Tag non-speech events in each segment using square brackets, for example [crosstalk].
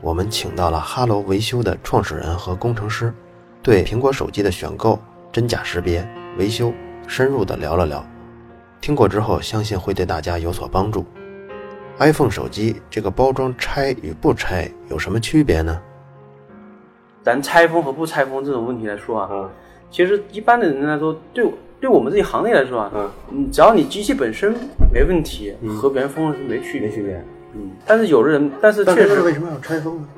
我们请到了哈罗维修的创始人和工程师，对苹果手机的选购、真假识别、维修深入的聊了聊。听过之后，相信会对大家有所帮助。iPhone 手机这个包装拆与不拆有什么区别呢？咱拆封和不拆封这种问题来说啊，嗯其实一般的人来说，对对我们这一行业来说啊，嗯，嗯，只要你机器本身没问题，嗯和别人封了是没区别。区别。嗯，但是有的人，但是确实为什么要拆封呢？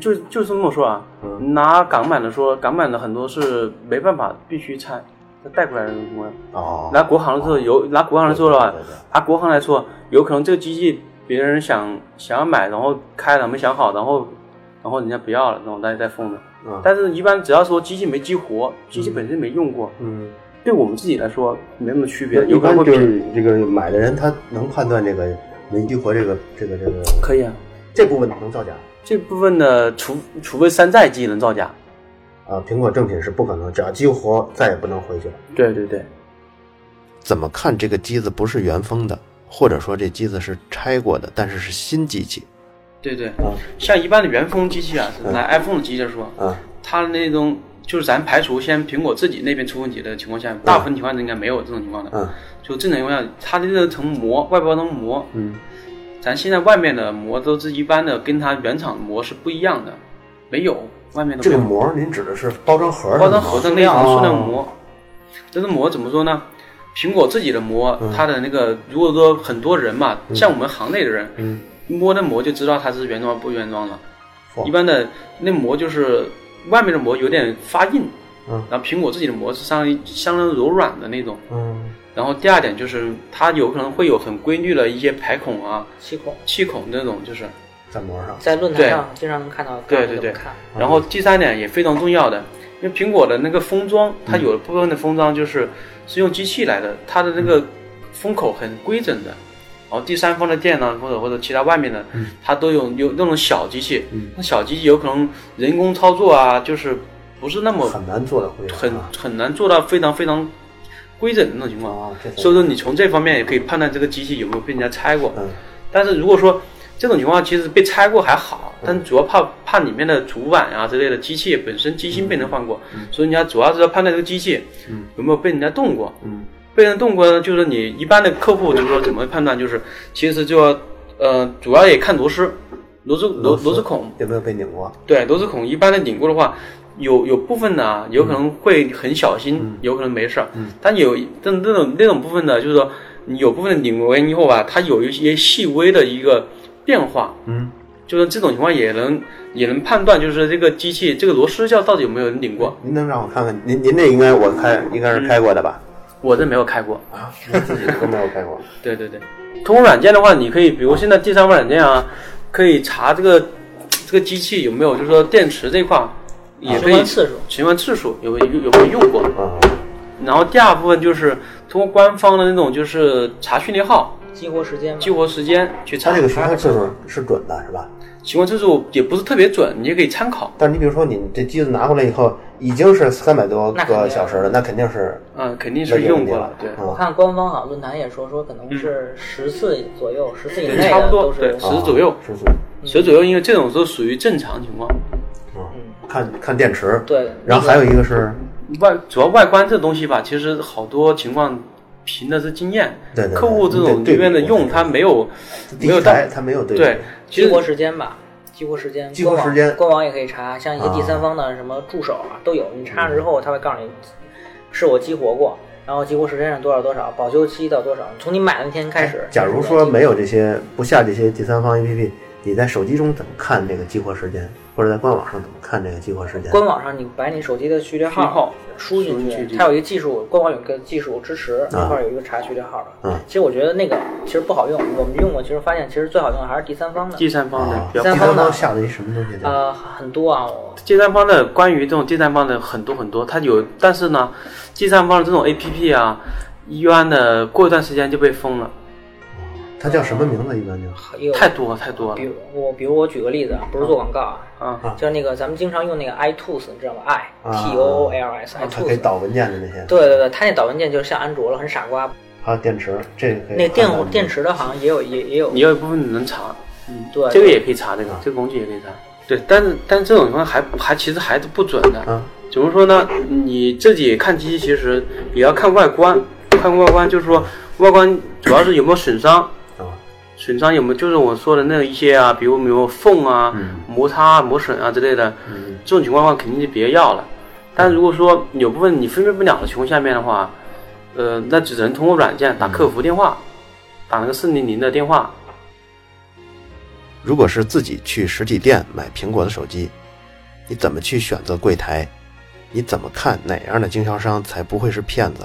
就就是这么说啊，嗯拿港版的说，港版的很多是没办法必须拆，它带过来的东西。哦，拿国行的时候有，拿国行来说的话拿国行来说，有可能这个机器别人想想要买，然后开了没想好，然后然后人家不要了，然后大家再封的。嗯但是，一般只要说机器没激活，机器本身没用过，嗯，对我们自己来说没什么区别，一。般就是这个买的人他能判断这个没激活这个这个这个可以啊，这部分能造假这部分的除除非山寨机能造假。啊？苹果正品是不可能，只要激活再也不能回去了。对对对，怎么看这个机子不是原封的，或者说这机子是拆过的，但是是新机器？对对，啊像一般的原封机器啊，是拿 iPhone 的机器来说，啊它那种就是咱排除先苹果自己那边出问题的情况下，大部分情况下应该没有这种情况的。嗯。就正常情况下，它的这层膜外包装膜，嗯。咱现在外面的膜都是一般的，跟它原厂膜是不一样的，没有外面的这个膜膜您指的是包装盒包装盒的那层塑料哦膜。这个膜怎么说呢？苹果自己的膜，嗯。它的那个如果说很多人嘛，像我们行内的人，嗯。摸那膜就知道它是原装不原装了。一般的那膜就是外面的膜有点发硬，嗯。然后苹果自己的膜是相当于相当柔软的那种。嗯。然后第二点就是它有可能会有很规律的一些排孔啊、气孔，气孔这种，就是。在膜上。在论坛上经常能看到，对对对。看，然后第三点也非常重要的，因为苹果的那个封装，嗯它有的部分的封装就是是用机器来的，它的那个封口很规整的。然后第三方的店呢，或者或者其他外面的，它都有有那种小机器，嗯。那小机器有可能人工操作啊，就是不是那么很难做到很很难做到非常非常规整的那种情况。啊，所以说你从这方面也可以判断这个机器有没有被人家拆过。嗯。但是如果说这种情况其实被拆过还好，但主要怕怕里面的主板啊之类的机器本身机芯被人换过，所以人家主要是要判断这个机器有没有被人家动过。嗯被人动过呢，就是你一般的客户就是说怎么判断，就是其实就要呃主要也看螺丝，螺丝螺螺丝孔，有没有被拧过？对螺丝孔一般的拧过的话。有有部分呢，有可能会很小心，嗯有可能没事儿。但有这那种那种部分呢，就是说你有部分的拧完以后吧，它有一些细微的一个变化，嗯，就是这种情况也能也能判断，就是这个机器这个螺丝叫到底有没有人拧过。您能让我看看？您您这应该我开应该是开过的吧？我这没有开过。啊，您自己都没有开过。[laughs] 对对对，通过软件的话，你可以比如现在第三方软件啊，可以查这个这个机器有没有，就是说电池这块儿也可以循环次数，循环次数有没有有没有用过。啊，然后第二部分就是通过官方的那种就是查序列号、激活时间激活时间去查它这。个循环次数是准的，是吧？循环次数也不是特别准，你也可以参考。但是你比如说你这机子拿回来以后已经是三百多个小时了，那肯定是嗯，肯定是用过了，对。我啊看官方好像论坛也说说可能是十次左右，十次以内差不多对十左右。十次十左右，因为这种都属于正常情况。嗯，看看电池，对。然后还有一个是？外主要外观这东西吧，其实好多情况凭的是经验。对对对。客户这种这边的用，对他没有没有到。一台它没有对。对，激活时间吧，激活时间，激活时间官网也可以查，像一些第三方的什么助手啊都有，你插上之后，他会告诉你是我激活过，然后激活时间是多少多少，保修期到多少，从你买的那天开始。假如说没有这些不下这些第三方 APP，你在手机中怎么看这个激活时间，或者在官网上怎么看这个激活时间？官网上你把你手机的序列号号输进去，它有一个技术，官网有个技术支持，那块儿有一个查序列号的。嗯其实我觉得那个其实不好用，我们用过，其实发现其实最好用的还是第三方的。第三方的第第三方的下的一什么东西？呃，很多啊，我第三方的关于这种第三方的很多很多，它有，但是呢，第三方的这种 A P P 啊，一般的过一段时间就被封了，它叫什么名字？一般就太多太多了比如我，比如我举个例子啊，不是做广告啊，啊。就是那个咱们经常用那个 iTools，你知道吗？i 啊 t o o l s 它可以 iTools。导文件的那些，对对对，它那导文件就像安卓了，很傻瓜。还有电池，这个可以那电电池的好像也有也也有也，有一部分能查，嗯对，这个也可以查，这个这个工具也可以查。对，但是但是这种情况还还其实还是不准的。啊怎么说呢？你自己看机器其实也要看外观，看外观就是说外观主要是有没有损伤，啊损伤有没有就是我说的那一些啊，比如有没有缝啊、摩擦啊、磨损啊之类的，嗯。这种情况的话肯定就别要了。但如果说有部分你分辨不了的情况下面的话，呃，那只能通过软件打客服电话，打那个四零零的电话，如果是自己去实体店买苹果的手机，你怎么去选择柜台？你怎么看哪样的经销商才不会是骗子？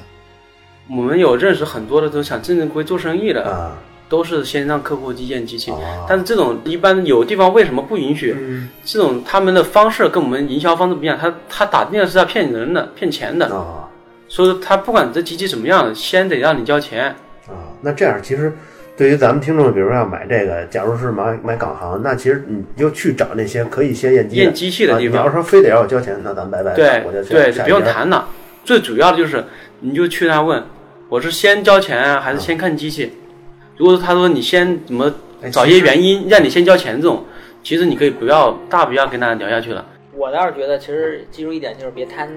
我们有认识很多的都想正正规规做生意的，啊都是先让客户去验机器。哦但是这种一般有地方为什么不允许？嗯这种他们的方式跟我们营销方式不一样，他他打电话是要骗人的、骗钱的，啊所以他不管你这机器怎么样，先得让你交钱。啊，那这样其实对于咱们听众，比如说要买这个，假如是买买港行，那其实你就去找那些可以先验机验机器的地方啊你要说非得要我交钱，那咱们拜拜，对我就去对，不用谈了。最主要的就是，你就去那问，我是先交钱啊，还是先看机器？如果说他说你先怎么哎找一些原因让你先交钱这种，其实你可以不要大不要跟他聊下去了。我倒是觉得，其实记住一点就是别贪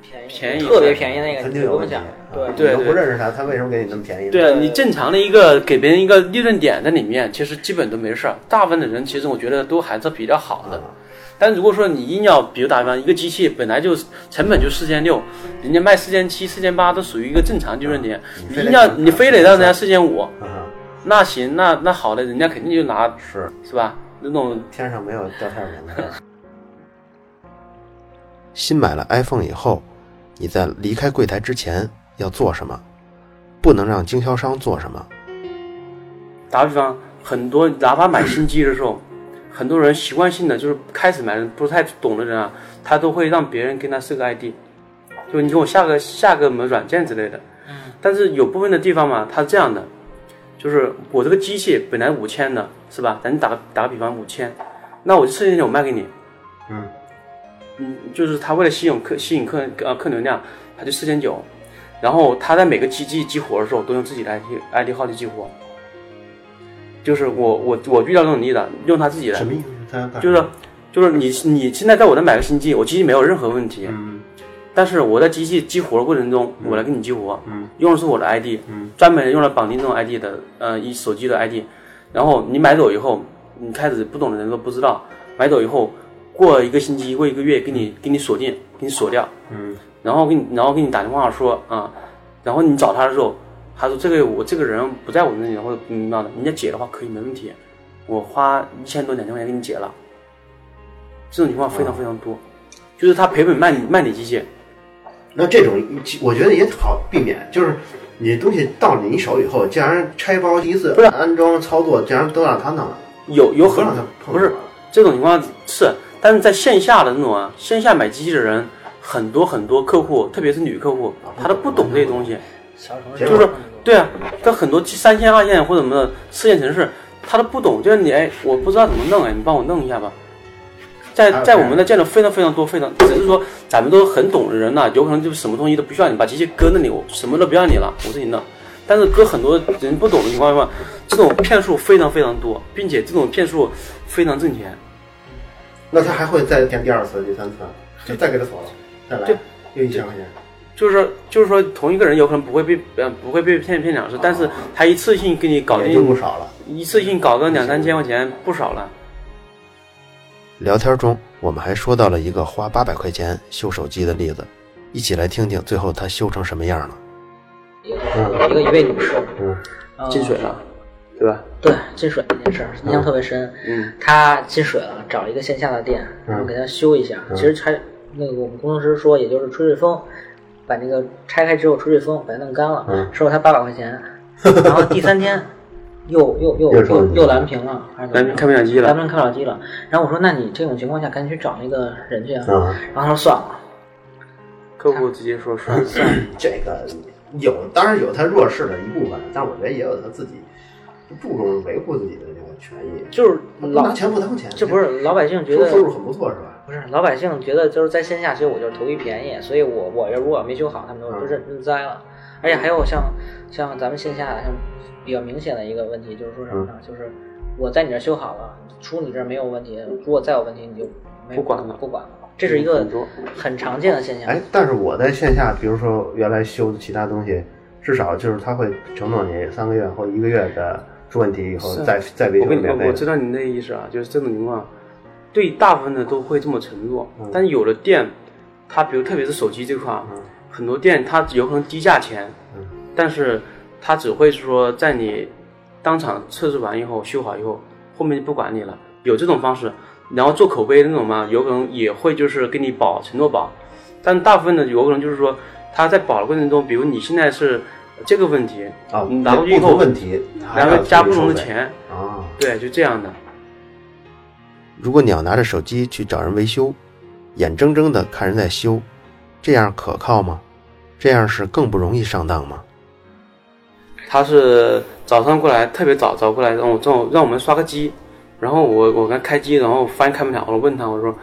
便宜，便宜特别便宜那个肯定有问题你不用想。对啊对不认识他，他为什么给你那么便宜？对啊，你正常的一个给别人一个利润点在里面，其实基本都没事儿。大部分的人其实我觉得都还是比较好的。但如果说你硬要，比如打比方，一个机器本来就成本就四千六，人家卖四千七、四千八都属于一个正常利润点，你硬要你非得让人家四千五，啊，那行，那那好的，人家肯定就拿，是是吧？那种天上没有掉馅饼的事儿。[laughs] 新买了 iPhone 以后，你在离开柜台之前要做什么？不能让经销商做什么？打个比方，很多哪怕买新机的时候，很多人习惯性的就是开始买不太懂的人啊，他都会让别人跟他设个 ID，就你给我下个下个什么软件之类的。嗯。但是有部分的地方嘛，它是这样的，就是我这个机器本来五千的，是吧？咱打个打个比方五千，那我就四千九卖给你。嗯。嗯，就是他为了吸引客吸引客呃客流量，他就四千九，然后他在每个机器激活的时候都用自己的 ID ID 号去激活。就是我我我遇到这种例子，用他自己的什，么意思？他就是就是你你现在在我这买个新机，我机器没有任何问题，嗯但是我在机器激活的过程中，我来给你激活，嗯。用的是我的 ID，嗯。专门用来绑定这种 ID 的，呃，一手机的 ID，然后你买走以后，你开始不懂的人都不知道，买走以后，过一个星期，过一个月，给你给你锁定，给你锁掉，嗯。然后给你然后给你打电话说啊，然后你找他的时候，他说这个我这个人不在我那里，或者怎么样的，人家解的话可以没问题，我花一千多两千块钱给你解了，这种情况非常非常多，就是他赔本卖你卖你机器。那这种我觉得也好避免，就是你东西到你手以后，既然拆包第一次不是安装操作，既然都让他弄了，有有很不让他碰不是这种情况是，但是在线下的那种啊，线下买机器的人很多很多客户，特别是女客户，她都不懂这些东西。就是对啊，跟很多三线、二线或者什么的四线城市，她都不懂，就是你哎，我不知道怎么弄哎，你帮我弄一下吧。在在我们那见的非常非常多，非常只是说咱们都很懂的人呐、有可能就是什么东西都不需要你，把机器搁那里，我什么都不要你了，我自己弄。但是搁很多人不懂的情况下，这种骗术非常非常多，并且这种骗术非常挣钱。那他还会再骗第二次、第三次，就再给他锁了，再来对又一千块钱。就是说，就是说，同一个人有可能不会被呃不会被骗骗两次，但是他一次性给你搞也就不，少了。一次性搞个两三千块钱不少了。聊天中，我们还说到了一个花八百块钱修手机的例子，一起来听听最后他修成什么样了。一个一位女士，嗯，嗯进水了，对对吧？对进水这件事印象特别深。嗯，他进水了，找了一个线下的店，然后给他修一下。其实拆那个我们工程师说，也就是吹吹风，把那个拆开之后吹吹风，把它弄干了，嗯收了他八百块钱。然后第三天 [laughs] 又又又又又又蓝屏了，还是怎么样蓝屏开不了机了蓝屏开不了机了。然后我说，那你这种情况下赶紧去找那个人去啊。嗯然后他说算了，客户直接说是，[clears throat] 这个有，当然有他弱势的一部分，但我觉得也有他自己注重维护自己的这个权益，就是老拿钱不当钱，这不是老百姓觉得收收入很不错是吧？不是老百姓觉得就是在线下修我就是图一便宜，所以我我要如果没修好，他们都认认栽了。而且还有像像咱们线下像比较明显的一个问题就是说什么呢？就是我在你这儿修好了，出你这儿没有问题，如果再有问题你就没有不管了不管了。这是一个很多很常见的现象。哎，但是我在线下，比如说原来修的其他东西，至少就是他会承诺你三个月或一个月的出问题以后再再维我跟你修免费我我知道你那意思啊，就是这种情况，对大部分的都会这么承诺，嗯但是有的店，它比如特别是手机这块儿，很多店它有可能低价钱，嗯但是它只会是说在你当场测试完以后修好以后，后面就不管你了，有这种方式，然后做口碑的那种嘛，有可能也会就是给你保承诺保，但大部分的有可能就是说他在保的过程中，比如你现在是这个问题，啊，你拿过去以后，问题，然后加不同的钱，啊。对，就这样的。如果你要拿着手机去找人维修，眼睁睁的看人在修，这样可靠吗？这样是更不容易上当吗？他是早上过来，特别早早过来，让我让我让我们刷个机，然后我我刚开机，然后发现开不了，我问他，我说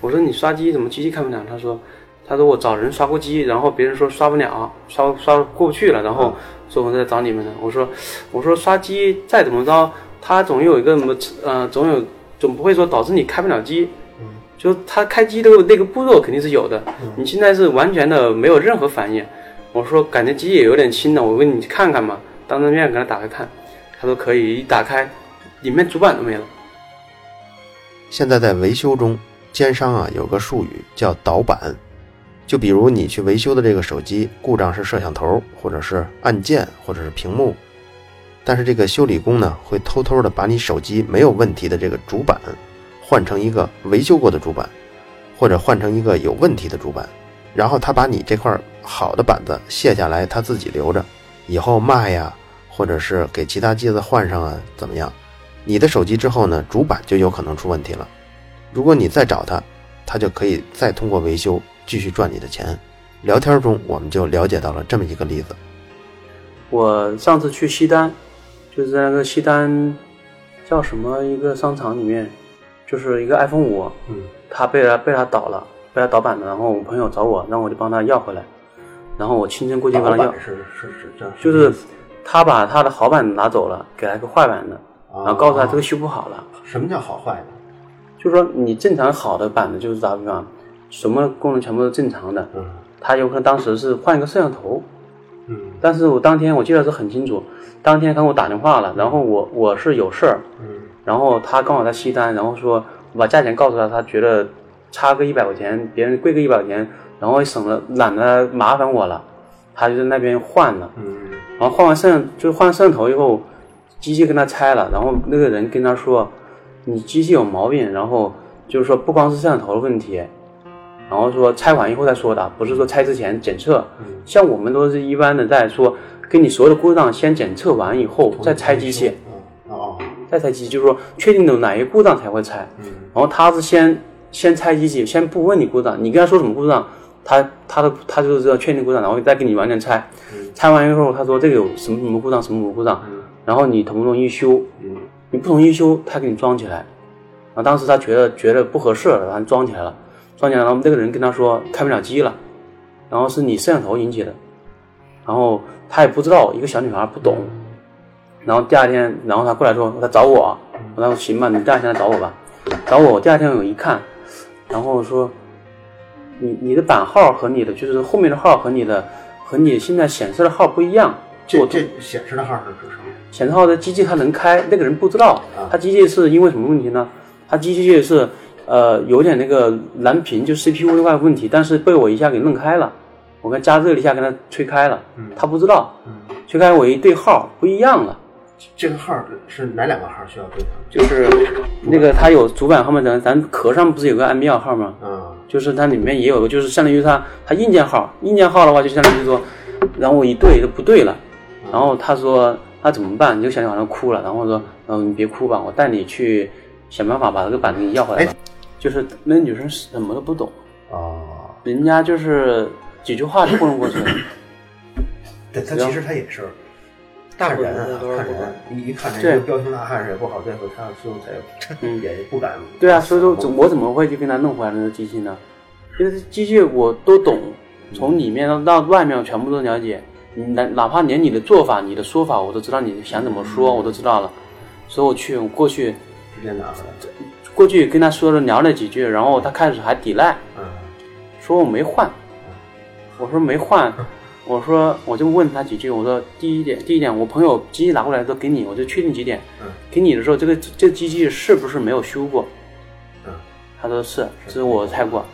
我说你刷机怎么机器开不了？他说他说我找人刷过机，然后别人说刷不了，刷刷过不去了，然后说我在找你们呢。我说我说刷机再怎么着，他总有一个什么呃，总有总不会说导致你开不了机。就它开机的那个步骤肯定是有的，你现在是完全的没有任何反应。我说感觉机也有点轻了，我问你去看看嘛，当着面给他打开看，他说可以，一打开，里面主板都没了。现在在维修中，奸商啊有个术语叫导板，就比如你去维修的这个手机故障是摄像头，或者是按键，或者是屏幕，但是这个修理工呢会偷偷的把你手机没有问题的这个主板换成一个维修过的主板，或者换成一个有问题的主板，然后他把你这块好的板子卸下来，他自己留着，以后卖呀，或者是给其他机子换上啊，怎么样？你的手机之后呢，主板就有可能出问题了。如果你再找他，他就可以再通过维修继续赚你的钱。聊天中我们就了解到了这么一个例子。我上次去西单，就是在那个西单叫什么一个商场里面，就是一个 iPhone 五，嗯，他被他被他倒了，被他倒板的，然后我朋友找我，让我就帮他要回来，然后我亲身过去帮他要。是是是这样，就是他把他的好板拿走了，给他一个坏板的，然后告诉他这个修不好了。什么叫好坏的？就是说你正常好的板子就是打比方，什么功能全部都正常的，嗯。他有可能当时是换一个摄像头，嗯。但是我当天我记得是很清楚，当天他给我打电话了，然后我我是有事儿，嗯然后他刚好在西单，然后说我把价钱告诉他，他觉得差个一百块钱，别人贵个一百块钱，然后省了懒得麻烦我了，他就在那边换了，嗯。然后换完摄像就是换摄像头以后，机器跟他拆了，然后那个人跟他说，你机器有毛病，然后就是说不光是摄像头的问题，然后说拆完以后再说的，不是说拆之前检测，像我们都是一般的在说，跟你所有的故障先检测完以后再拆机器，再拆机器，就是说确定有哪些故障才会拆，嗯。然后他是先先拆机器，先不问你故障，你跟他说什么故障，他他的他就知道确定故障，然后再给你完全拆，拆完以后他说这个有什么什么故障，什么什么故障，然后你同不同意修？嗯。你不同意修，他给你装起来。然后当时他觉得觉得不合适，然后装起来了，装起来了，然后那个人跟他说开不了机了，然后是你摄像头引起的，然后他也不知道，一个小女孩不懂，然后第二天，然后他过来说他找我，我说行吧，你第二天来找我吧，找我，第二天我一看，然后说你你的版号和你的就是后面的号和你的和你现在显示的号不一样，我这这显示的号是指什么？显示号的机器它能开，那个人不知道啊，他机器是因为什么问题呢？他机器是呃有点那个蓝屏，就 CPU 那块问题，但是被我一下给弄开了，我跟加热了一下，给他吹开了，他不知道，吹开我一对号不一样了，这个号是哪两个号需要对上？就是那个它有主板号嘛，咱咱壳上不是有个 MBR 号吗？啊，就是它里面也有个，就是相当于它它硬件号，硬件号的话就相当于说，然后我一对就不对了，然后他说那怎么办？你就想想他哭了，然后我说嗯你别哭吧，我带你去想办法把这个板子给要回来吧。就是那女生什么都不懂，哦，人家就是几句话就糊弄过去了。[coughs] 对他其实他也是看人啊，人都是人，一一看这彪形大汉也不好对付，他最后才 [laughs] 嗯也不敢。对啊，所以说怎我怎么会去跟他弄回来那个机器呢？因为这机器我都懂，从里面到到外面我全部都了解。你哪哪怕连你的做法、你的说法，我都知道你想怎么说，我都知道了。所以我去，我过去直接拿回来。过去跟他说了聊了几句，然后他开始还抵赖，嗯说我没换。我说没换，[laughs] 我说我就问他几句，我说第一点，第一点，我朋友机器拿过来都给你，我就确定几点。嗯给你的时候，这个这个机器是不是没有修过？嗯，他说是，这是我拆过。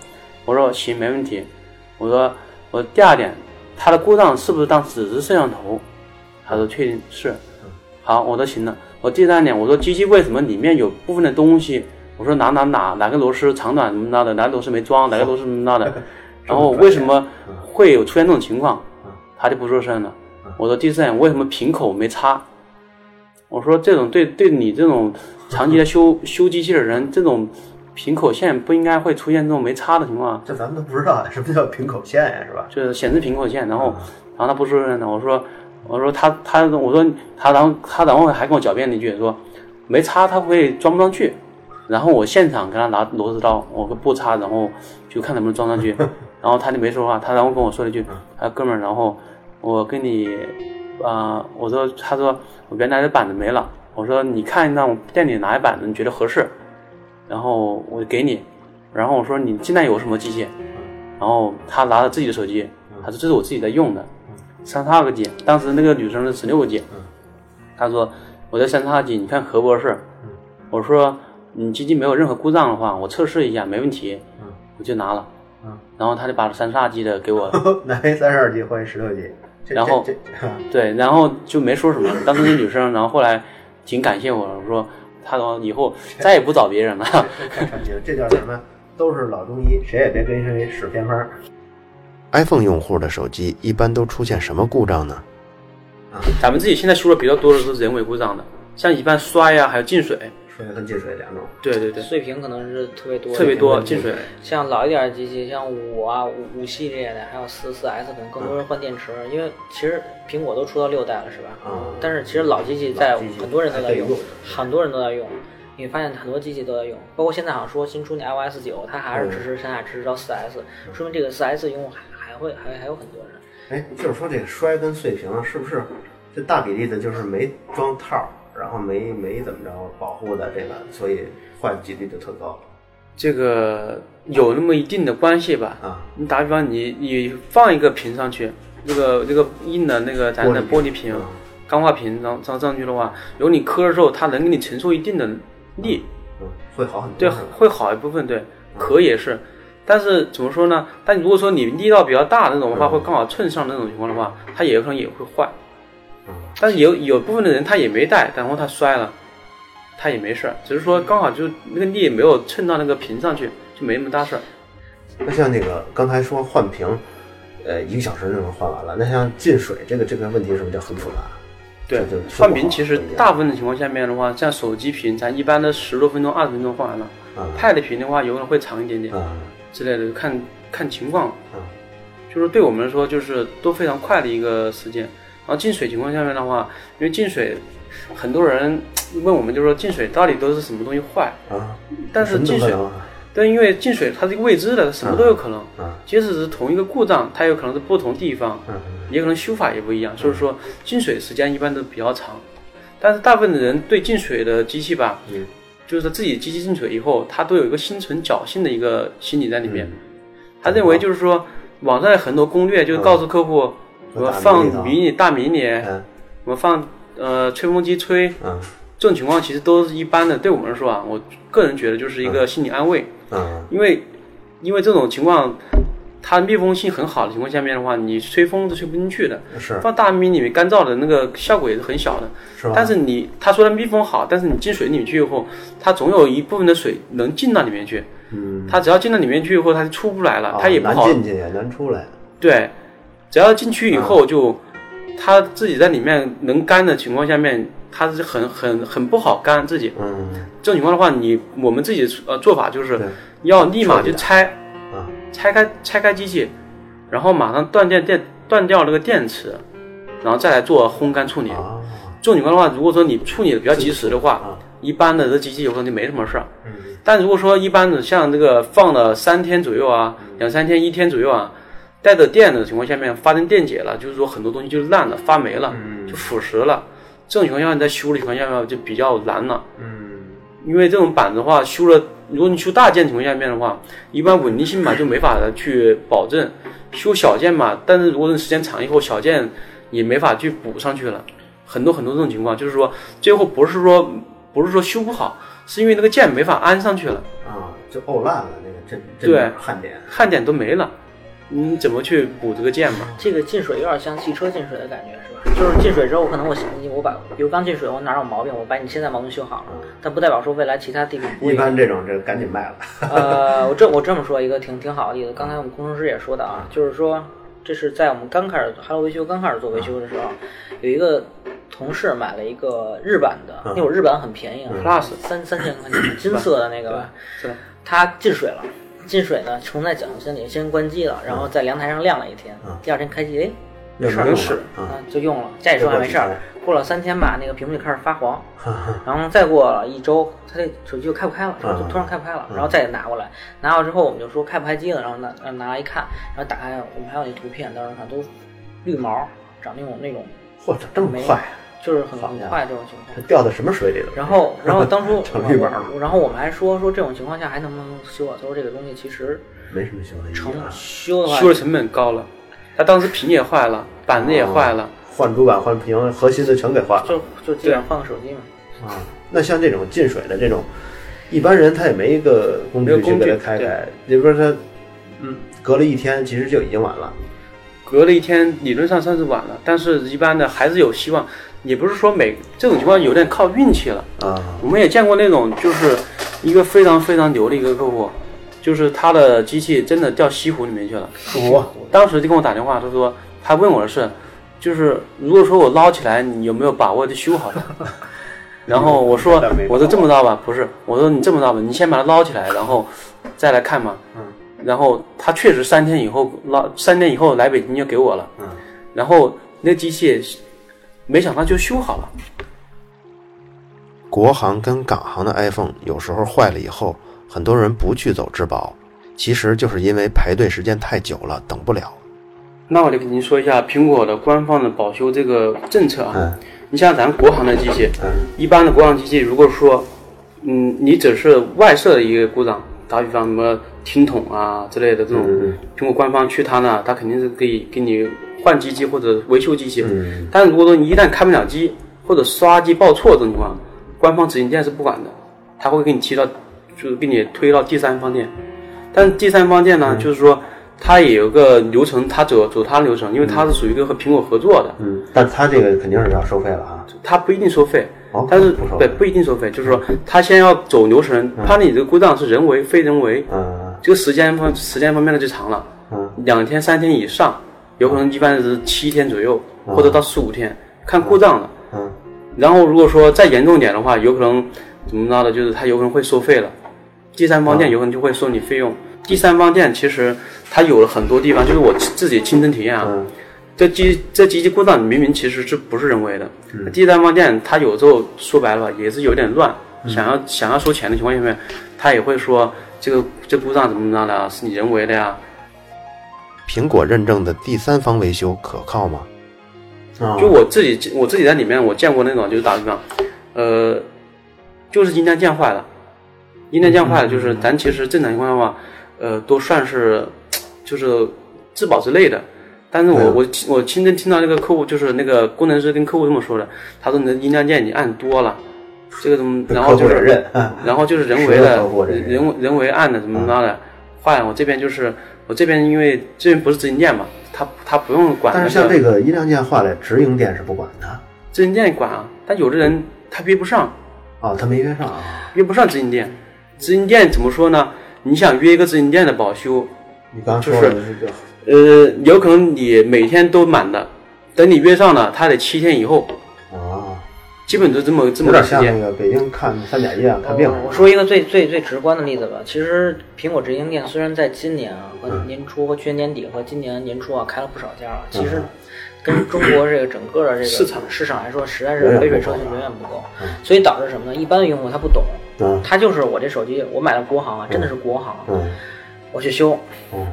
我说行，没问题。我说我第二点，它的故障是不是当只是摄像头？他说确定是。好，我说行了。我第三点，我说机器为什么里面有部分的东西？我说哪哪哪哪个螺丝长短怎么着的，哪个螺丝没装，哪个螺丝怎么着的，[laughs] 然后为什么会有出现这种情况？他就不做声了。我说第四点，为什么瓶口没插？我说这种对对你这种长期的修 [laughs] 修机器的人，这种瓶口线不应该会出现这种没插的情况，这咱们都不知道什么叫瓶口线呀，是吧？就是显示瓶口线。然后，然后他不做声了。我说，我说他他我说他然后他然后还跟我狡辩了一句说没插他会装不上去。然后我现场给他拿螺丝刀，我不插，然后就看能不能装上去。[laughs] 然后他就没说话，他然后跟我说了一句：“哎，哥们儿，然后我跟你，啊、我说，他说我原来的板子没了，我说你看让我店里哪一板子你觉得合适，然后我给你，然后我说你现在有什么机器？然后他拿着自己的手机，他说这是我自己在用的，三十二个 G，当时那个女生是十六个 G，他说我在三十二 G，你看合不合适？我说你机器没有任何故障的话，我测试一下没问题，我就拿了。然后他就把三十二 G 的给我，[laughs] 拿一三十二 G 换一十六 G，然后 [laughs] 对，然后就没说什么。当时那女生，然后后来挺感谢我，我说她说以后再也不找别人了。[laughs] 太传奇了，这叫什么？都是老中医，谁也别跟谁使偏方。iPhone 用户的手机一般都出现什么故障呢？咱们自己现在修的比较多的都是人为故障的，像一般摔呀、还有进水。水跟进水两种。对对对，碎屏可能是特别多，特别多进水。像老一点的机器，像五啊、五五系列的，还有四四 S，可能更多人换电池，因为其实苹果都出到六代了，是吧？啊但是其实老机器在很多人都在用用，很多人都在用。你会发现很多机器都在用，包括现在好像说新出那 iOS 九，它还是支持现在支持到四 S，说明这个四 S 用户还还会还还有很多人。哎，就是说这个摔跟碎屏是不是这大比例的就是没装套，然后没没怎么着保护的这个，所以坏几率就特高这个有那么一定的关系吧。啊。你打比方，你你放一个屏上去，那个那个硬的那个咱的玻璃屏、钢化屏装装上去的话，如果你磕的时候，它能给你承受一定的力，嗯，会好很多。对，会好一部分。对，壳也是。但是怎么说呢？但如果说你力道比较大那种的话，会刚好蹭上那种情况的话，它也有可能也会坏。但是有有部分的人他也没带，然后他摔了，他也没事儿，只是说刚好就那个力没有蹭到那个屏上去，就没那么大事儿。那像那个刚才说换屏，呃，一个小时就能换完了。那像进水这个这个问题是不是就很复杂？对这就，换屏其实大部分的情况下面的话，像手机屏，咱一般的十多分钟、二十分钟换完了。啊 Pad 屏的话，有可能会长一点点啊之类的，看看情况。嗯就是对我们来说，就是都非常快的一个时间。然后进水情况下面的话，因为进水，很多人问我们就是说进水到底都是什么东西坏？啊，但是进水但因为进水它是一个未知的，什么都有可能。啊即使是同一个故障，它有可能是不同地方，嗯也可能修法也不一样。所以说进水时间一般都比较长。但是大部分的人对进水的机器吧，嗯就是说自己机器进水以后，他都有一个心存侥幸的一个心理在里面。嗯他认为就是说，网上有很多攻略就是告诉客户，我放迷你大迷你，嗯我放呃吹风机吹，嗯这种情况其实都是一般的。对我们来说啊，我个人觉得就是一个心理安慰。嗯因为因为这种情况，它密封性很好的情况下面的话，你吹风是吹不进去的。是放大米里面干燥的那个效果也是很小的。是吧？但是你他说它密封好，但是你进水里面去以后，它总有一部分的水能进到里面去。嗯，它只要进到里面去以后，它就出不来了，它也不难好。进去也难出来。对，只要进去以后就，它自己在里面能干的情况下面，它是很很很不好干自己。嗯。这种情况的话，你我们自己呃做法就是要立马就拆，啊。拆开拆开机器，然后马上断电电断掉那个电池，然后再来做烘干处理。啊这种情况的话，如果说你处理的比较及时的话，啊一般的这机器有可能就没什么事儿。嗯。但如果说一般的像这个放了三天左右啊，两三天、一天左右啊，带着电的情况下面发生电解了，就是说很多东西就烂了、发霉了、嗯就腐蚀了。这种情况下，你在修的情况下面就比较难了，嗯因为这种板子的话，修了，如果你修大件情况下面的话，一般稳定性嘛就没法去保证。修小件嘛，但是如果是时间长以后，小件也没法去补上去了。很多很多这种情况，就是说最后不是说不是说修不好，是因为那个件没法安上去了。啊，就沤烂了那个震震对焊点。焊点都没了，你怎么去补这个键嘛？这个进水有点像汽车进水的感觉，是吧？就是进水之后，可能我我把，比如刚进水，我哪儿有毛病，我把你现在毛病修好了，但不代表说未来其他地方不会。一般这种这赶紧卖了。呃，我这我这么说一个挺挺好的例子，刚才我们工程师也说的啊，就是说这是在我们刚开始哈罗维修刚开始做维修的时候，有一个同事买了一个日版的，那会儿日版很便宜啊 Plus 三三千块钱，金色的那个吧，它进水了。进水呢，冲在脚心里先关机了，然后在阳台上晾了一天。第二天开机，哎，没事儿啊，啊，就用了。家里说还没事儿，过了三天吧，那个屏幕就开始发黄，[laughs] 然后再过了一周，它这手机就开不开了，就突然开不开了，然后再拿过来，拿过之后我们就说开不开机了，然后拿让拿来一看，然后打开，我们还有那图片，当时看都绿毛，长那种那种，嚯，这这么快，就是很快这种情况。掉到什么水里了？然后，[laughs] 然后当初成绿毛了，然后我们还说说这种情况下还能不能修啊？他说这个东西其实没什么修的意成义啊。修的话修的成本高了，他当时屏也坏了，板子也坏了，换主板换屏，核心的全给换了就就基本上换个手机嘛。啊。那像这种进水的这种，一般人他也没一个工具去开开，你不是他，嗯，隔了一天其实就已经晚了。隔了一天，理论上算是晚了，但是一般的还是有希望。也不是说每这种情况有点靠运气了。啊，我们也见过那种，就是一个非常非常牛的一个客户，就是他的机器真的掉西湖里面去了。我当时就跟我打电话，他说他问我的是，就是如果说我捞起来，你有没有把握就修好它？[laughs] 然后我说我说这么着吧，不是，我说你这么着吧，你先把它捞起来，然后再来看嘛。嗯。然后他确实三天以后捞，三天以后来北京就给我了。嗯。然后那机器没想到就修好了。国行跟港行的 iPhone 有时候坏了以后，很多人不去走质保，其实就是因为排队时间太久了，等不了。那我就跟您说一下苹果的官方的保修这个政策啊。嗯你像咱国行的机器，嗯一般的国行机器，如果说，嗯，你只是外设的一个故障，打比方什么听筒啊之类的这种，嗯苹果官方去他那，他肯定是可以给你换机器或者维修机器。嗯但是如果说你一旦开不了机或者刷机报错这种情况，官方直营店是不管的，他会给你提到，就是给你推到第三方店。但是第三方店呢，就是说它也有个流程，它走走它的流程，因为它是属于一个和苹果合作的，嗯，但他这个肯定是要收费了啊。它不一定收费。哦，但是不不一定收费，就是说他先要走流程，判定你这个故障是人为非人为，嗯这个时间方时间方面呢就长了，嗯两天三天以上，有可能一般是七天左右，嗯或者到十五天，看故障了。嗯然后如果说再严重点的话，有可能怎么着的，就是他有可能会收费了，第三方嗯店有可能就会收你费用。第三方店其实它有了很多地方，就是我自己亲身体验啊，嗯这机这机器故障明明其实是不是人为的？嗯第三方店他有时候说白了吧，也是有点乱，嗯想要想要收钱的情况下面，他也会说这个这故障怎么着的啊，是你人为的呀？苹果认证的第三方维修可靠吗？啊，就我自己我自己在里面我见过那种，就是打个比方，呃，就是音量键坏了，音量键坏了，就是咱其实正常情况下话，呃，都算是就是质保之类的。但是我、嗯我我亲身听到那个客户，就是那个工程师跟客户这么说的，他说你的音量键你按多了，这个怎么，然后就是然后就是人 [laughs] 为的人。人为人为按的怎么着的，我这边就是我这边因为这边不是直营店嘛，他他不用管、那个。但是像这个音量键坏了，直营店是不管的。直营店管啊，但有的人他约不上，哦，他没约上啊。约不上直营店。直营店怎么说呢？你想约一个直营店的保修，你刚刚说的是这个，呃，有可能你每天都满的，等你约上了，他得七天以后，啊，基本就这么这么点像。那个北京看三甲医院看病。我说一个最最最直观的例子吧，其实苹果直营店虽然在今年啊和年初和去年年底和今年年初啊开了不少家啊，其实跟中国这个整个的这个市场市场来说，实在是杯水车薪，远远不够。所以导致什么呢？一般的用户他不懂，嗯。他就是我这手机我买的国行啊，真的是国行，嗯。我去修，嗯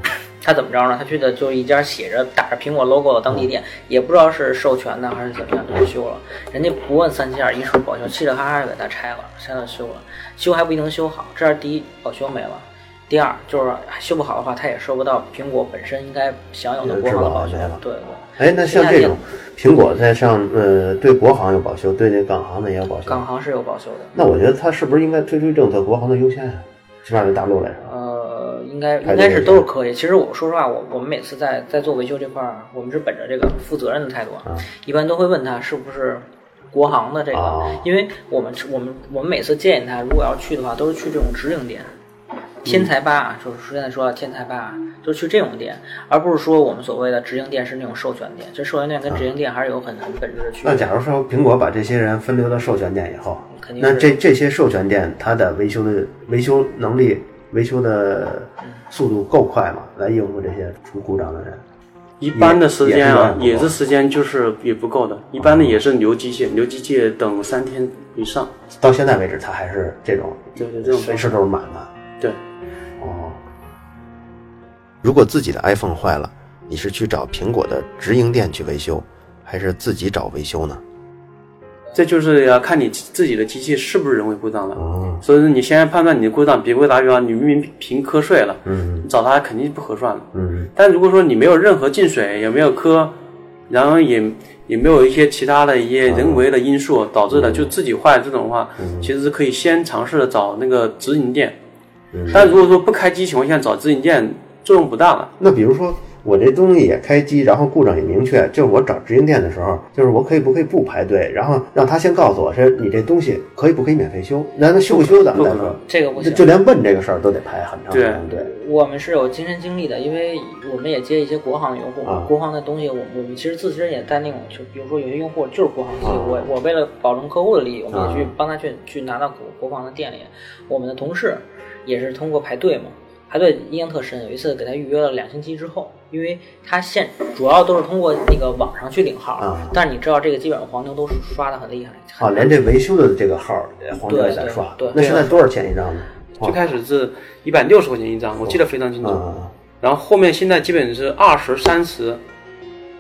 他怎么着呢？他去的就是一家写着打着苹果 logo 的当地店，也不知道是授权的还是怎么样，就去修了。人家不问三七二，一说保修，嘁哩哈哈就给他拆了，拆了修了，修还不一定修好。这是第一，保修没了；第二就是修不好的话，他也收不到苹果本身应该享有的国行的保修质保没了。对对。哎，那像这种苹果在上呃对国行有保修，对那港行的也有保修。港行是有保修的，那我觉得他是不是应该推出政策，国行的优先啊？起码对大陆来说。呃，应该应该是都是可以。其实我说实话，我我们每次在在做维修这块儿，我们是本着这个负责任的态度啊，一般都会问他是不是国行的这个，哦因为我们我们我们每次建议他，如果要去的话，都是去这种直营店。天才吧啊，就是现在说的天才吧啊，就是去这种店，而不是说我们所谓的直营店是那种授权店。这授权店跟直营店还是有很很本质的区别。那假如说苹果把这些人分流到授权店以后肯，定那这这些授权店它的维修的维修能力、维修的速度够快吗？来应付这些出故障的人？一般的时间啊，也是时间就是也不够的，一般的也是留机械，留机械等三天以上。到现在为止，它还是这种，对对这种随时都是满的。对，哦，如果自己的 iPhone 坏了，你是去找苹果的直营店去维修，还是自己找维修呢？这就是要看你自己的机器是不是人为故障了。哦，所以说你现在判断你的故障，比如说打比方，你明明瓶磕碎了，嗯你找他肯定不合算了。嗯但如果说你没有任何进水，也没有磕，然后也也没有一些其他的一些人为的因素导致的，就自己坏这种的话，其实是可以先尝试着找那个直营店。但如果说不开机情况下找直营店，作用不大了。那比如说我这东西也开机，然后故障也明确，就是我找直营店的时候，就是我可以不可以不排队，然后让他先告诉我是你这东西可以不可以免费修，那他修不修咱们再说。这个不行，就连问这个事儿都得排很长时间队。我们是有亲身经历的，因为我们也接一些国行的用户，啊国行的东西，我我们其实自身也在那种，就比如说有些用户就是国行机，啊我我为了保证客户的利益，我们也去啊帮他去去拿到国国行的店里。我们的同事也是通过排队嘛，排队印象特深。有一次给他预约了两星期之后，因为他现主要都是通过那个网上去领号，啊但是你知道这个基本上黄牛都是刷的很厉害，啊，连这维修的这个号黄牛也在刷对对，那现在多少钱一张呢？[laughs] 最开始是一百六十块钱一张，我记得非常清楚。啊，然后后面现在基本是二十三十、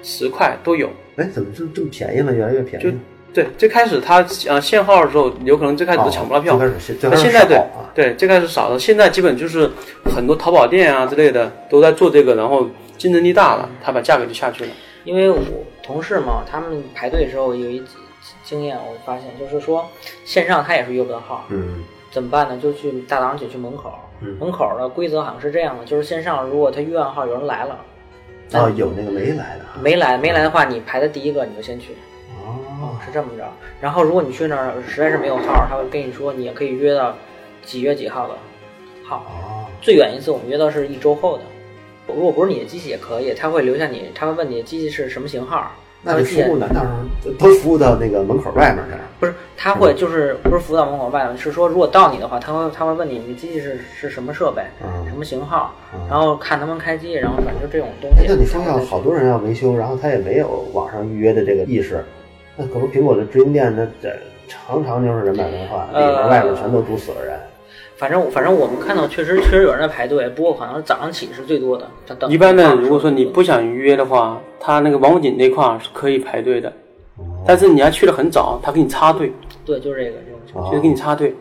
十块都有。哎，怎么这这么便宜了？越来越便就宜。对，最开始他呃限号的时候，有可能最开始都抢不到票。哦最开始最开始那现在对啊对，最开始少的，现在基本就是很多淘宝店啊之类的都在做这个，然后竞争力大了，他把价格就下去了。因为我同事嘛，他们排队的时候有一经验，我发现就是说线上他也是约不到号，嗯怎么办呢？就去大早上起去门口，嗯门口的规则好像是这样的，就是线上如果他约完号有人来了，哦，有那个没来的啊没来没来的话，你排的第一个你就先去，哦是这么着。然后如果你去那儿实在是没有号，他会跟你说你也可以约到几月几号的号，哦最远一次我们约到是一周后的。如果不是你的机器也可以，他会留下你，他会问你机器是什么型号，那服务难道是都服务到那个门口外面去了？不是，他会就是不是服务到门口外面，是说如果到你的话，他会他会问你你机器是是什么设备，嗯什么型号，嗯然后看能不能开机，然后反正就这种东哎西。那你说要好多人要维修，然后他也没有网上预约的这个意识，那可不苹果的直营店那这常常就是人满为患，里呃边外边全都堵死了人。反正反正我们看到确实确实有人在排队，不过好像早上起是最多的。一般的，如果说你不想预约的话，他那个王府井那块儿是可以排队的，哦但是你要去的很早，他给你插队，对，就是这个。就是给你插队。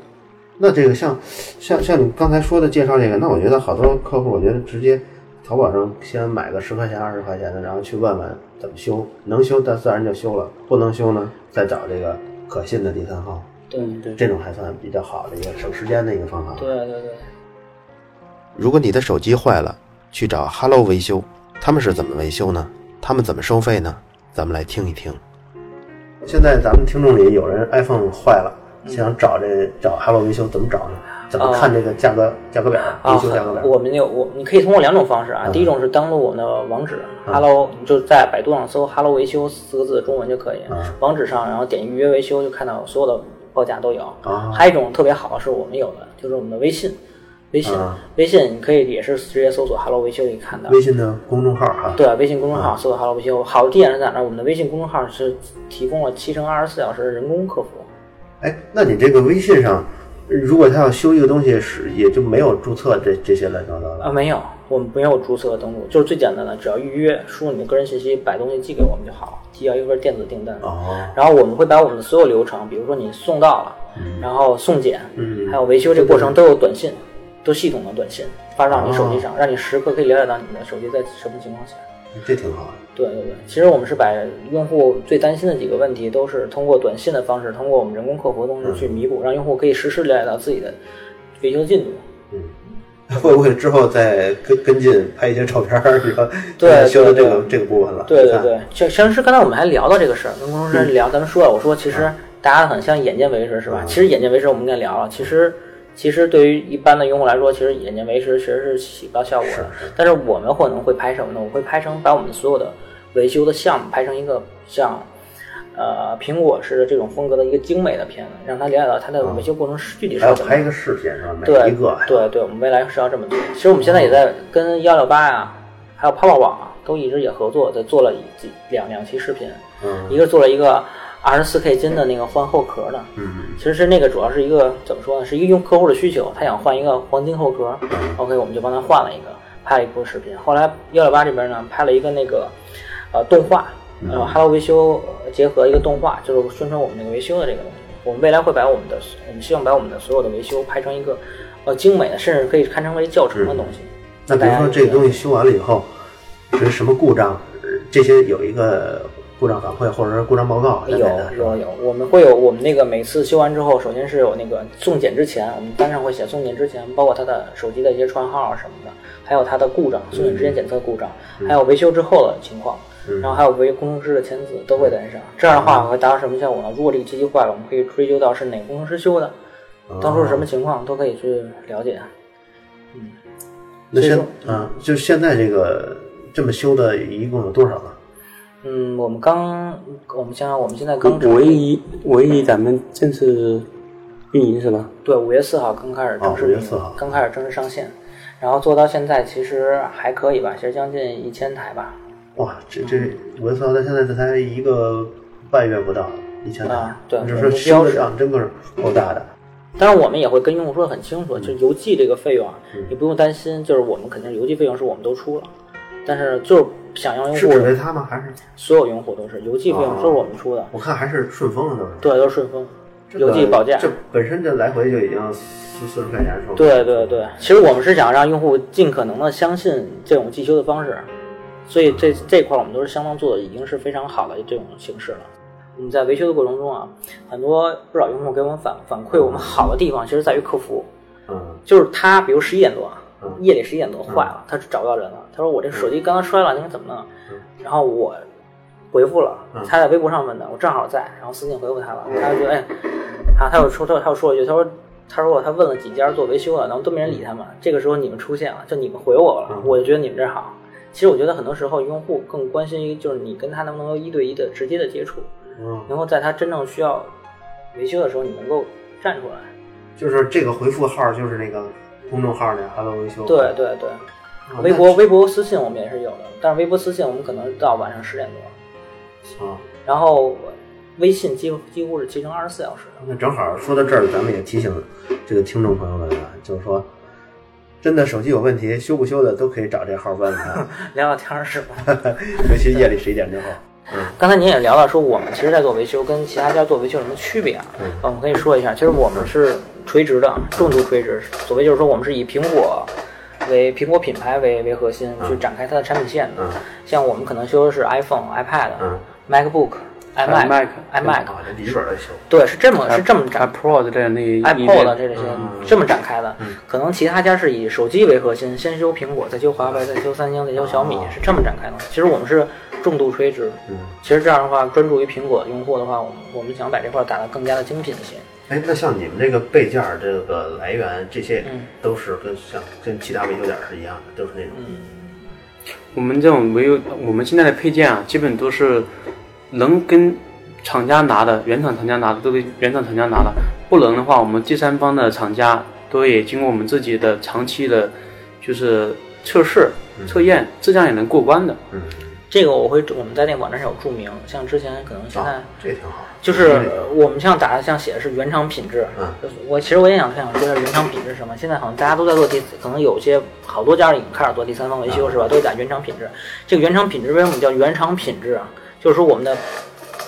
那这个像像像你刚才说的介绍这个，那我觉得好多客户，我觉得直接淘宝上先买个十块钱、二十块钱的，然后去问问怎么修，能修那自然就修了，不能修呢再找这个可信的第三方，对嗯，对。这种还算比较好的一个省时间的一个方法。对对对，如果你的手机坏了，去找 Hello 维修，他们是怎么维修呢？他们怎么收费呢？咱们来听一听。现在咱们听众里有人 iPhone 坏了，想找这找 Hello 维修怎么找呢？怎么看这个价格价格表？维啊修价格，表？我们有我，你可以通过两种方式啊。嗯第一种是登录我们的网址，Hello，你就在百度上搜 “Hello 维修”四个字中文就可以嗯。网址上，然后点预约维修，就看到所有的报价都有。啊还有一种特别好的是我们有的，就是我们的微信，微信啊，微信你可以也是直接搜索 “Hello 维修”可以看到。微信的公众号哈。对，微信公众嗯号搜索 “Hello 维修”，好的地点是在哪呢？我们的微信公众号是提供了七乘二十四小时的人工客服。哎，那你这个微信上，如果他要修一个东西，是也就没有注册这这些乱七八糟的啊，没有，我们没有注册登录，就是最简单的，只要预约，输入你的个人信息，把东西寄给我们就好了，提交一份电子订单。哦。然后我们会把我们的所有流程，比如说你送到了，然后送检，嗯还有维修这个过程都有短信，都系统的短信发到你手机上，让你时刻可以了解到你的手机在什么情况下。这挺好的。对对对，其实我们是把用户最担心的几个问题，都是通过短信的方式，通过我们人工客服的方式去弥补，让用户可以实时了解到自己的维修进度。嗯会不会之后再跟跟进拍一些照片儿，然后对修的这个这个部分了？对对对，就像是刚才我们还聊到这个事儿，跟工程师聊，咱们说了，我说其实大家很像眼见为实是吧？其实眼见为实我们跟聊了，其实其实对于一般的用户来说，其实眼见为实其实是起不到效果的。但是我们可能会拍什么呢？我会拍成把我们所有的维修的项目拍成一个像。呃，苹果式的这种风格的一个精美的片子，让他了解到它的维修过程是具体是怎么还要拍一个视频是吧？每对一个对对，我们未来是要这么做。其实我们现在也在跟幺六八呀，还有泡泡网啊，都一直也合作，在做了几两两期视频。嗯一个做了一个二十四 K 金的那个换后壳的，嗯其实是那个主要是一个怎么说呢？是一个用客户的需求，他想换一个黄金后壳，OK，我们就帮他换了一个，拍了一部视频。后来幺六八这边呢，拍了一个那个呃动画，呃，Hello 维修呃结合一个动画，就是宣传我们那个维修的这个东西。我们未来会把我们的，我们希望把我们的所有的维修拍成一个呃精美的，甚至可以堪称为教程的东西。那比如说这个东西修完了以后，是什么故障，呃这些有一个故障反馈或者是故障报告有有有，我们会有我们那个每次修完之后，首先是有那个送检之前，我们单上会写送检之前，包括他的手机的一些串号啊什么的，还有它的故障，送检之前检测故障，还有维修之后的情况，然后还有维工程师的签字都会在上。这样的话会达到什么效果呢？如果这个机器坏了，我们可以追究到是哪个工程师修的，当初是什么情况都可以去了解。嗯那现所以说啊，就现在这个这么修的一共有多少个？嗯，我们刚，我们想想，我们现在刚五 A 一唯一咱们正式运营是吧？对，五月四号刚开始正式哦5月运营4号刚开始正式上线，然后做到现在其实还可以吧，其实将近一千台吧。哇，这这五月四号到现在这才一个半月不到，一千台啊，对就是修的量真的是够大的。当然，我们也会跟用户说得很清楚，就是邮寄这个费用啊，嗯你不用担心，就是我们肯定邮寄费用是我们都出了，但是就是想要用是户只为他吗？还是所有用户都是邮寄费用哦都是我们出的，我看还是顺丰的都是？对，都是顺丰，邮寄保价。这本身这来回就已经四四十块钱收费。对对对，其实我们是想让用户尽可能的相信这种寄修的方式，所以这这块儿我们都是相当做的已经是非常好的这种形式了。我们在维修的过程中啊，很多不少用户给我们反反馈，我们好的地方其实在于客服，嗯就是他比如十一点多嗯，夜里十一点多坏了，他找不到人了，他说我这手机刚刚摔了，应该怎么弄？然后我回复了，他在微博上问的，我正好在，然后私信回复他了，他就觉得哎，他他又说他他又说了一句，他说他说他问了几家做维修的，然后都没人理他们，这个时候你们出现了，就你们回我了，我就觉得你们这好。其实我觉得很多时候用户更关心于就是你跟他能不能够一对一的直接的接触，嗯，能够在他真正需要维修的时候，你能够站出来。就是这个回复号就是那个公众号那 Hello 维修。对对对，啊微博微博私信我们也是有的，但是微博私信我们可能到晚上十点多，啊，然后微信几乎几乎是七乘二十四小时的。那正好说到这儿，咱们也提醒这个听众朋友们啊，就是说，真的手机有问题，修不修的都可以找这号问问，[laughs] 聊聊天儿是吧？[laughs] 尤其夜里十一点之后。嗯 [laughs] 刚才您也聊到说，我们其实在做维修，跟其他家做维修有什么区别啊？嗯我们可以说一下，其实我们是垂直的，重度垂直。所谓就是说，我们是以苹果为苹果品牌为为核心去展开它的产品线的。嗯像我们可能修的是 iPhone、iPad、嗯 MacBook、iMac、iMac。对，是这么是这么展 iPod 的那个 iPod 这这些嗯这么展开的嗯，可能其他家是以手机为核心，先修苹果，再修华为，再修三星，再修小米哦，是这么展开的。其实我们是重度垂直，嗯，其实这样的话，专注于苹果用户的话，我们我们想把这块打得更加的精品一些。哎，那像你们这个备件儿这个来源，这些嗯都是跟像跟其他维修点儿是一样的，都是那种。我们这种维修，我们现在的配件啊，基本都是能跟厂家拿的，原厂厂家拿的都给原厂厂家拿的，不能的话，我们第三方的厂家都也经过我们自己的长期的，就是测试、测验，质量也能过关的。嗯，这个我会我们在那个网站上有注明，像之前可能现在啊，这也挺好。就是我们像打的像写的是原厂品质，嗯我其实我也想想说一下原厂品质是什么。现在好像大家都在做第，可能有些好多家已经开始做第三方维修是吧？都打原厂品质。这个原厂品质为什么叫原厂品质啊？就是说我们的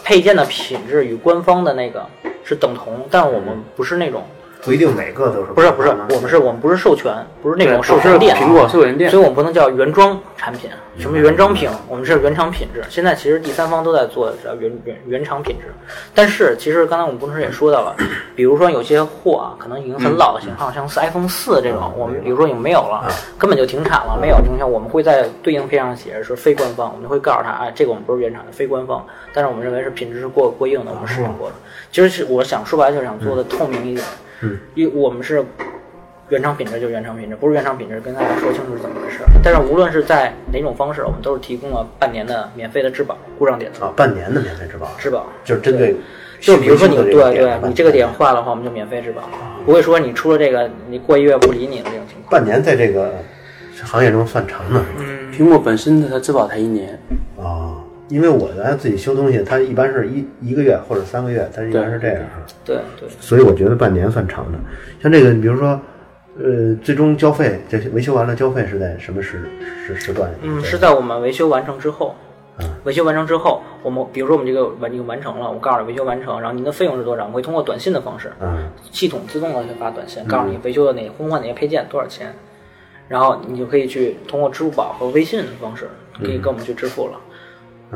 配件的品质与官方的那个是等同，但我们不是那种不一定每个都是。不是不是，我们是我们不是授权，不是那种授权店，苹果授权店所以我们不能叫原装产品。什么原装品？我们是原厂品质。现在其实第三方都在做原原原厂品质，但是其实刚才我们工程师也说到了，比如说有些货啊，可能已经很老的型号，像是 iPhone 四这种嗯，我们比如说已经没有了嗯，根本就停产了，没有情况下，我们会在对应配上写着是非官方，我们会告诉他，哎，这个我们不是原厂的，非官方，但是我们认为是品质是过过硬的，我们试用过的。其实是我想说白了，就是想做的透明一点，嗯，因为我们是原厂品质就是原厂品质，不是原厂品质，跟大家说清楚是怎么回事。但是无论是在哪种方式，我们都是提供了半年的免费的质保，故障点的啊，半年的免费质保，质保。就是针对就比如说你对对，你这个点坏了的话，我们就免费质保，不会说你出了这个，你过一月不理你的这种情况。半年在这个行业中算长的嗯苹果本身的它质保才一年，啊。因为我原来自己修东西，它一般是一一个月或者三个月，它一般是这样。对对，所以我觉得半年算长的。像这个，你比如说，呃，最终交费，这维修完了交费是在什么时时时段？嗯，是在我们维修完成之后。嗯维修完成之后，我们比如说我们这个完这个完成了，我告诉你维修完成，然后您的费用是多少，我会通过短信的方式，嗯系统自动的去发短信，告诉你维修的哪更换哪些配件多少钱，然后你就可以去通过支付宝和微信的方式，可以跟我们去支付了。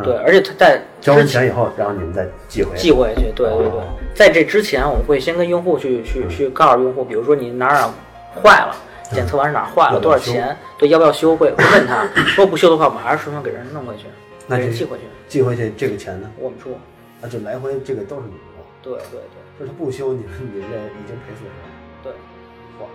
对，而且他在嗯交完钱以后，然后你们再寄回。寄回去，对对对哦，在这之前，我们会先跟用户去去去告诉用户，比如说你哪儿哪儿坏了，检测完是哪儿坏了，多少钱，对，要不要修，会会问他，如果不修的话，我们还是顺便给人弄回去，[laughs] 那这给人寄回去，寄回去这个钱呢？我们出。那就来回这个都是你们付。对对对就是他不修，你们你们这已经赔损了。对。哇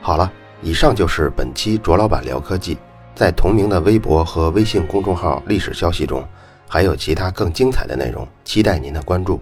好了，以上就是本期卓老板聊科技。在同名的微博和微信公众号历史消息中，还有其他更精彩的内容，期待您的关注。